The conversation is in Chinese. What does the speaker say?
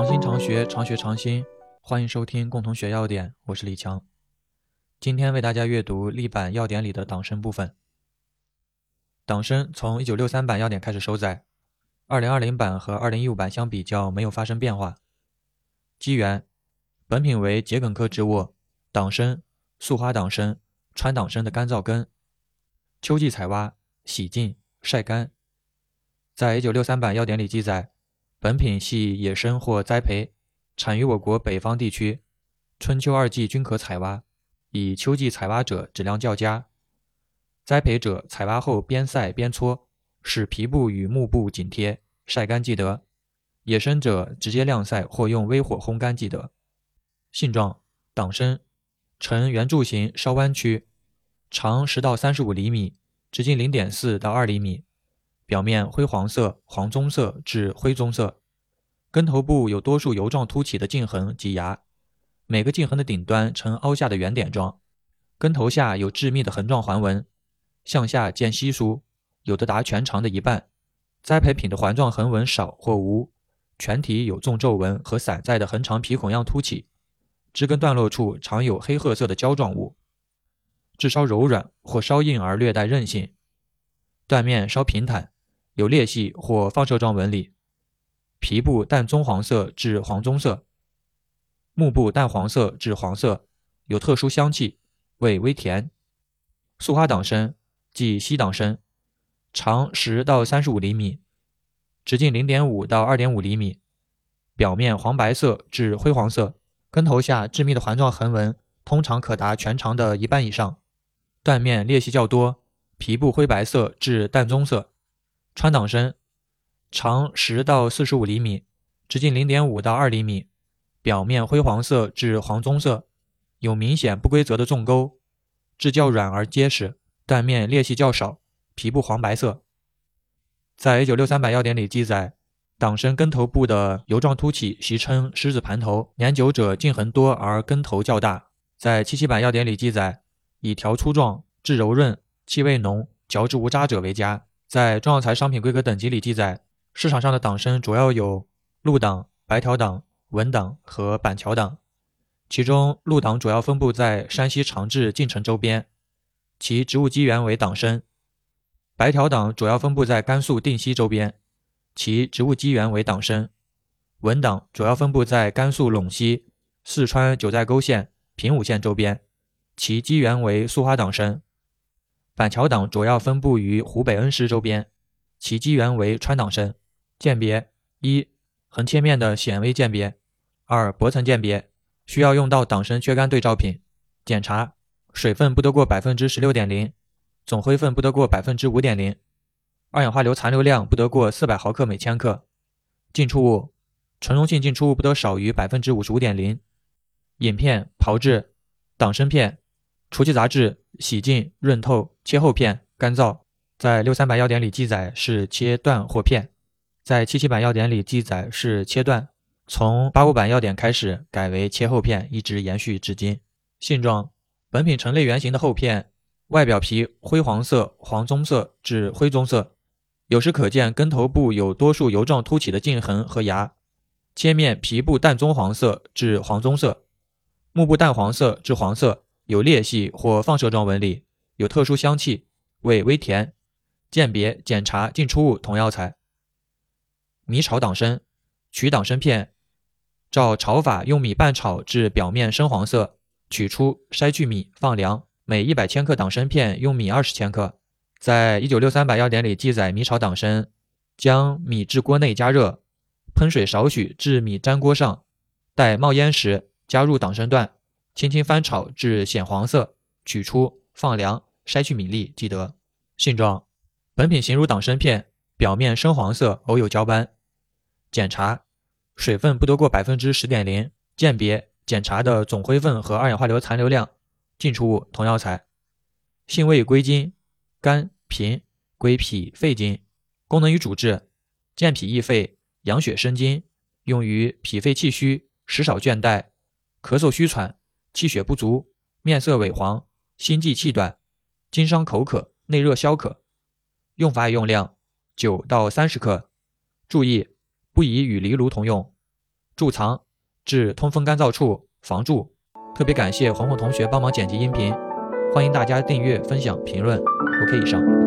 常新常学，常学常新。欢迎收听共同学要点，我是李强。今天为大家阅读历版要点里的党参部分。党参从1963版要点开始收载，2020版和2015版相比较没有发生变化。机缘：本品为桔梗科植物党参、素花党参、川党参的干燥根，秋季采挖，洗净晒干。在一九六三版要点里记载，本品系野生或栽培，产于我国北方地区，春秋二季均可采挖，以秋季采挖者质量较佳。栽培者采挖后边晒边搓，使皮部与幕布紧贴，晒干即得；野生者直接晾晒或用微火烘干即得。性状：党参，呈圆柱形，稍弯曲，长十到三十五厘米，直径零点四到二厘米。表面灰黄色、黄棕色至灰棕色，根头部有多数油状凸起的茎痕及芽，每个茎痕的顶端呈凹下的圆点状，根头下有致密的横状环纹，向下渐稀疏，有的达全长的一半。栽培品的环状横纹少或无，全体有纵皱纹和散在的横长皮孔样凸起，枝根段落处常有黑褐色的胶状物，质稍柔软或稍硬而略带韧性，断面稍平坦。有裂隙或放射状纹理，皮部淡棕黄色至黄棕色，幕部淡黄色至黄色，有特殊香气，味微甜。素花党参即西党参，长十到三十五厘米，直径零点五到二点五厘米，表面黄白色至灰黄色，根头下致密的环状横纹通常可达全长的一半以上，断面裂隙较多，皮部灰白色至淡棕色。川党参，长十到四十五厘米，直径零点五到二厘米，表面灰黄色至黄棕色，有明显不规则的纵沟，质较软而结实，断面裂隙较少，皮部黄白色。在一九六三版要典里记载，党参根头部的油状凸起，习称狮子盘头，年久者茎痕多而根头较大。在七七版要点里记载，以条粗壮、质柔润、气味浓、嚼之无渣者为佳。在中药材商品规格等级里记载，市场上的党参主要有鹿党、白条党、文党和板桥党。其中，鹿党主要分布在山西长治、晋城周边，其植物基源为党参；白条党主要分布在甘肃定西周边，其植物基源为党参；文党主要分布在甘肃陇西、四川九寨沟县、平武县周边，其基源为素花党参。板桥党主要分布于湖北恩施周边，其基源为川党参。鉴别：一、横切面的显微鉴别；二、薄层鉴别。需要用到党参缺干对照品。检查：水分不得过百分之十六点零，总灰分不得过百分之五点零，二氧化硫残留量不得过四百毫克每千克。进出物：纯溶性进出物不得少于百分之五十五点零。饮片炮制：党参片。除去杂质，洗净、润透，切厚片，干燥。在六三版要点里记载是切段或片，在七七版要点里记载是切段。从八五版要点开始改为切厚片，一直延续至今。性状：本品呈类圆形的厚片，外表皮灰黄色、黄棕色至灰棕色，有时可见根头部有多数油状凸起的茎痕和芽。切面皮部淡棕黄色至黄棕色，幕部淡黄色至黄色。有裂隙或放射状纹理，有特殊香气，味微甜。鉴别检查进出物同药材。米炒党参，取党参片，照炒法用米半炒至表面深黄色，取出筛去米放凉。每一百千克党参片用米二十千克。在一九六三版要点里记载，米炒党参，将米至锅内加热，喷水少许至米粘锅上，待冒烟时加入党参段。轻轻翻炒至显黄色，取出放凉，筛去米粒即得。性状：本品形如党参片，表面深黄色，偶有焦斑。检查：水分不得过百分之十点零。鉴别检查的总灰分和二氧化硫残留量。进出物同药材。性味归经：甘平，归脾肺经。功能与主治：健脾益肺，养血生津，用于脾肺气虚、食少倦怠、咳嗽虚喘。气血不足，面色萎黄，心悸气短，经伤口渴，内热消渴。用法用量：九到三十克。注意，不宜与藜芦同用。贮藏、至通风干燥处、防蛀。特别感谢红红同学帮忙剪辑音频，欢迎大家订阅、分享、评论。OK，以上。